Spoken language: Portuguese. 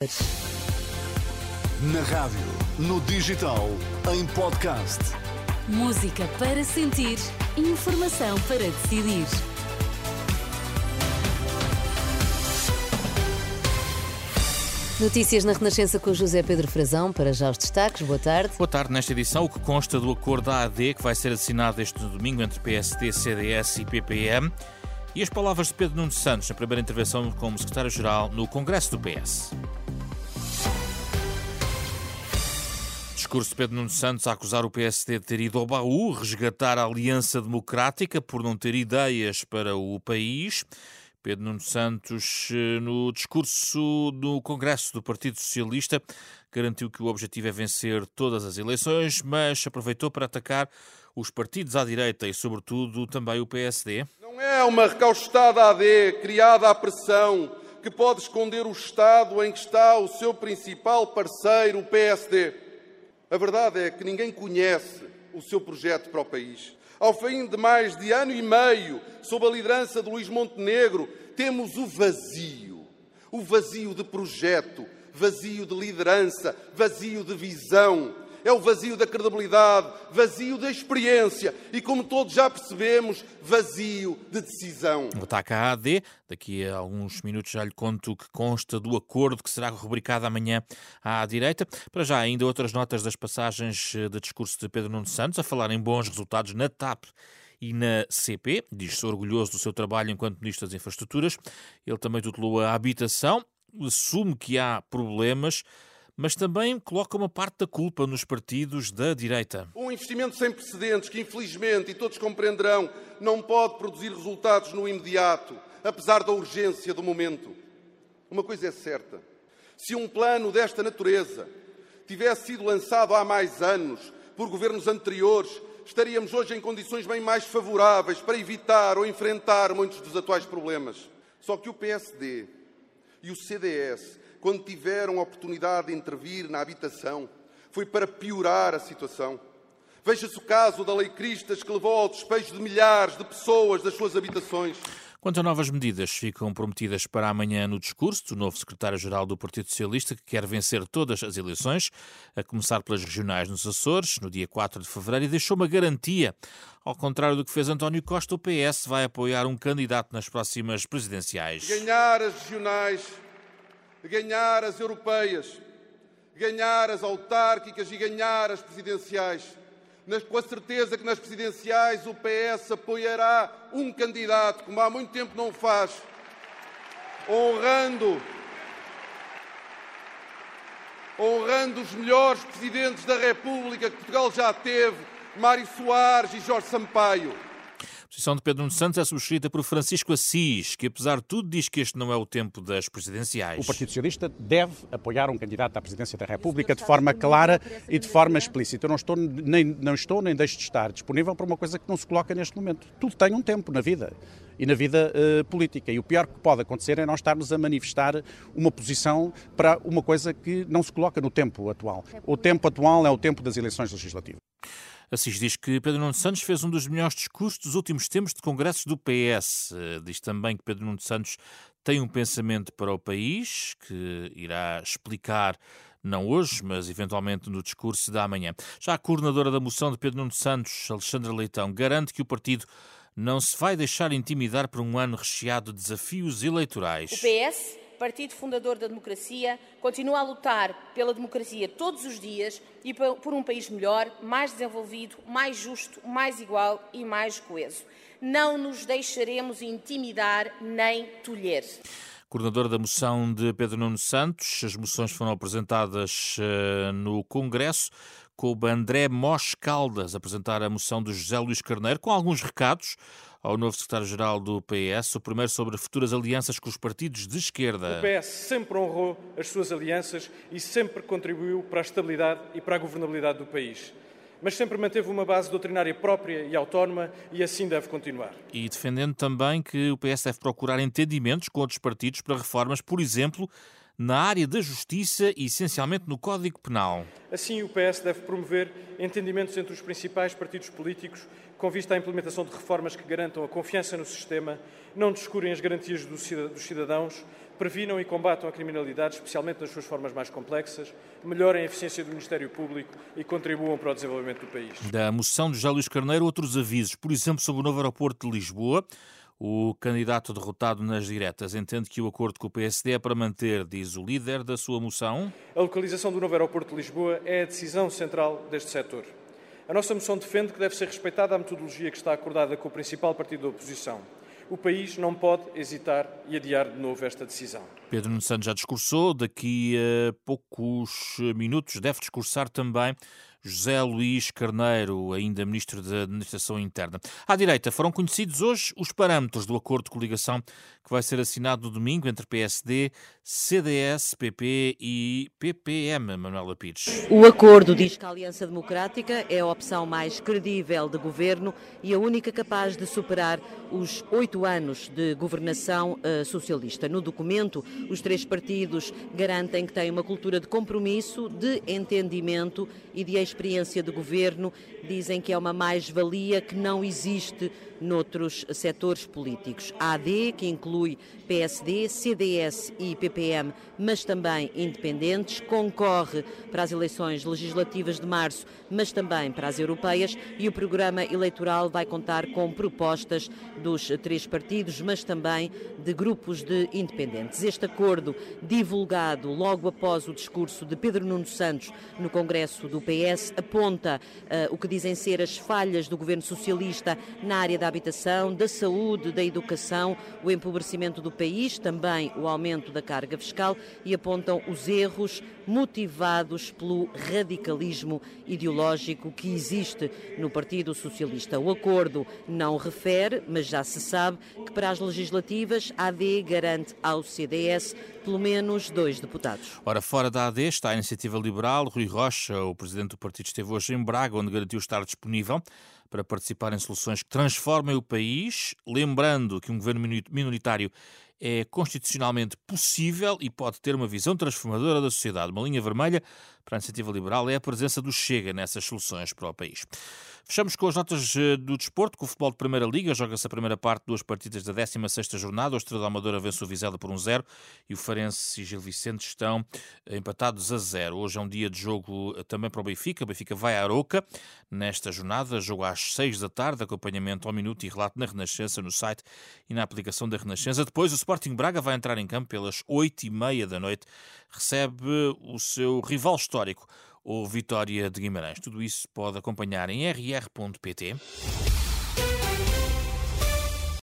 Na rádio, no digital, em podcast. Música para sentir, informação para decidir. Notícias na Renascença com José Pedro Frazão. Para já os destaques. Boa tarde. Boa tarde. Nesta edição, o que consta do acordo da AD que vai ser assinado este domingo entre PSD, CDS e PPM e as palavras de Pedro Nuno Santos na primeira intervenção como secretário-geral no Congresso do PS. Discurso de Pedro Nuno Santos a acusar o PSD de ter ido ao baú, resgatar a Aliança Democrática por não ter ideias para o país. Pedro Nuno Santos, eh, no discurso no Congresso do Partido Socialista, garantiu que o objetivo é vencer todas as eleições, mas aproveitou para atacar os partidos à direita e, sobretudo, também o PSD. Não é uma recaustada AD criada à pressão que pode esconder o Estado em que está o seu principal parceiro, o PSD. A verdade é que ninguém conhece o seu projeto para o país. Ao fim de mais de ano e meio, sob a liderança de Luís Montenegro, temos o vazio. O vazio de projeto, vazio de liderança, vazio de visão. É o vazio da credibilidade, vazio da experiência e, como todos já percebemos, vazio de decisão. O à AD, daqui a alguns minutos já lhe conto o que consta do acordo que será rubricado amanhã à direita. Para já, ainda outras notas das passagens de discurso de Pedro Nuno Santos a falar em bons resultados na TAP e na CP. Diz-se orgulhoso do seu trabalho enquanto Ministro das Infraestruturas. Ele também tutelou a habitação, assume que há problemas mas também coloca uma parte da culpa nos partidos da direita. Um investimento sem precedentes que, infelizmente, e todos compreenderão, não pode produzir resultados no imediato, apesar da urgência do momento. Uma coisa é certa: se um plano desta natureza tivesse sido lançado há mais anos por governos anteriores, estaríamos hoje em condições bem mais favoráveis para evitar ou enfrentar muitos dos atuais problemas. Só que o PSD e o CDS quando tiveram a oportunidade de intervir na habitação, foi para piorar a situação. Veja-se o caso da Lei Cristas, que levou ao despejo de milhares de pessoas das suas habitações. Quanto a novas medidas, ficam prometidas para amanhã no discurso do novo secretário-geral do Partido Socialista, que quer vencer todas as eleições, a começar pelas regionais nos Açores, no dia 4 de fevereiro, e deixou uma garantia. Ao contrário do que fez António Costa, o PS vai apoiar um candidato nas próximas presidenciais. Ganhar as regionais ganhar as europeias, ganhar as autárquicas e ganhar as presidenciais. com a certeza que nas presidenciais o PS apoiará um candidato, como há muito tempo não faz, honrando, honrando os melhores presidentes da República que Portugal já teve, Mário Soares e Jorge Sampaio. A posição de Pedro Nuno Santos é subscrita por Francisco Assis, que apesar de tudo diz que este não é o tempo das presidenciais. O Partido Socialista deve apoiar um candidato à presidência da República de forma clara e de forma explícita. Eu não estou nem, não estou nem deixo de estar disponível para uma coisa que não se coloca neste momento. Tudo tem um tempo na vida e na vida uh, política. E o pior que pode acontecer é nós estarmos a manifestar uma posição para uma coisa que não se coloca no tempo atual. O tempo atual é o tempo das eleições legislativas. Assis diz que Pedro Nuno Santos fez um dos melhores discursos dos últimos tempos de congressos do PS. Diz também que Pedro Nuno Santos tem um pensamento para o país, que irá explicar não hoje, mas eventualmente no discurso da manhã. Já a coordenadora da moção de Pedro Nuno Santos, Alexandra Leitão, garante que o partido não se vai deixar intimidar por um ano recheado de desafios eleitorais. O PS partido fundador da democracia, continua a lutar pela democracia todos os dias e por um país melhor, mais desenvolvido, mais justo, mais igual e mais coeso. Não nos deixaremos intimidar nem tolher. Coordenador da moção de Pedro Nuno Santos, as moções foram apresentadas uh, no Congresso. Coube André Mos Caldas apresentar a moção do José Luís Carneiro com alguns recados ao novo secretário-geral do PS, o primeiro sobre futuras alianças com os partidos de esquerda. O PS sempre honrou as suas alianças e sempre contribuiu para a estabilidade e para a governabilidade do país. Mas sempre manteve uma base doutrinária própria e autónoma e assim deve continuar. E defendendo também que o PS deve procurar entendimentos com outros partidos para reformas, por exemplo, na área da justiça e essencialmente no Código Penal. Assim, o PS deve promover entendimentos entre os principais partidos políticos com vista à implementação de reformas que garantam a confiança no sistema, não descurem as garantias dos cidadãos, previnam e combatam a criminalidade, especialmente nas suas formas mais complexas, melhorem a eficiência do Ministério Público e contribuam para o desenvolvimento do país. Da moção de José Luís Carneiro, outros avisos, por exemplo, sobre o novo aeroporto de Lisboa. O candidato derrotado nas diretas entende que o acordo com o PSD é para manter, diz o líder da sua moção. A localização do novo aeroporto de Lisboa é a decisão central deste setor. A nossa moção defende que deve ser respeitada a metodologia que está acordada com o principal partido da oposição o país não pode hesitar e adiar de novo esta decisão. Pedro Nuno Santos já discursou, daqui a poucos minutos deve discursar também José Luís Carneiro, ainda Ministro da Administração Interna. À direita, foram conhecidos hoje os parâmetros do acordo de coligação que vai ser assinado no domingo entre PSD, CDS, PP e PPM, Manuela Pires. O acordo diz que a Aliança Democrática é a opção mais credível de governo e a única capaz de superar os oito anos de governação uh, socialista. No documento, os três partidos garantem que têm uma cultura de compromisso, de entendimento e de experiência de governo. Dizem que é uma mais-valia que não existe noutros setores políticos. A AD, que inclui PSD, CDS e PPM, mas também independentes, concorre para as eleições legislativas de março, mas também para as europeias, e o programa eleitoral vai contar com propostas dos três partidos, mas também de grupos de independentes. Este acordo, divulgado logo após o discurso de Pedro Nuno Santos no Congresso do PS, aponta uh, o que dizem ser as falhas do governo socialista na área da habitação, da saúde, da educação, o empobrecimento do país, também o aumento da carga fiscal e apontam os erros motivados pelo radicalismo ideológico que existe no Partido Socialista. O acordo não refere, mas já se sabe que para as legislativas a AD garante ao CDS pelo menos dois deputados. Ora, fora da AD está a Iniciativa Liberal. Rui Rocha, o presidente do partido, esteve hoje em Braga, onde garantiu estar disponível para participar em soluções que transformem o país, lembrando que um governo minoritário é constitucionalmente possível e pode ter uma visão transformadora da sociedade. Uma linha vermelha para a iniciativa liberal é a presença do Chega nessas soluções para o país. Fechamos com as notas eh, do desporto, com o futebol de Primeira Liga. Joga-se a primeira parte, duas partidas da 16ª jornada. O Estrela Amadora vence o Vizela por um zero e o Farense e Gil Vicente estão eh, empatados a zero. Hoje é um dia de jogo eh, também para o Benfica. O Benfica vai à Aroca nesta jornada. Jogo às 6 da tarde, acompanhamento ao minuto e relato na Renascença, no site e na aplicação da Renascença. Depois o Sporting Braga vai entrar em campo pelas 8 e meia da noite. Recebe o seu rival histórico, ou Vitória de Guimarães. Tudo isso pode acompanhar em rr.pt.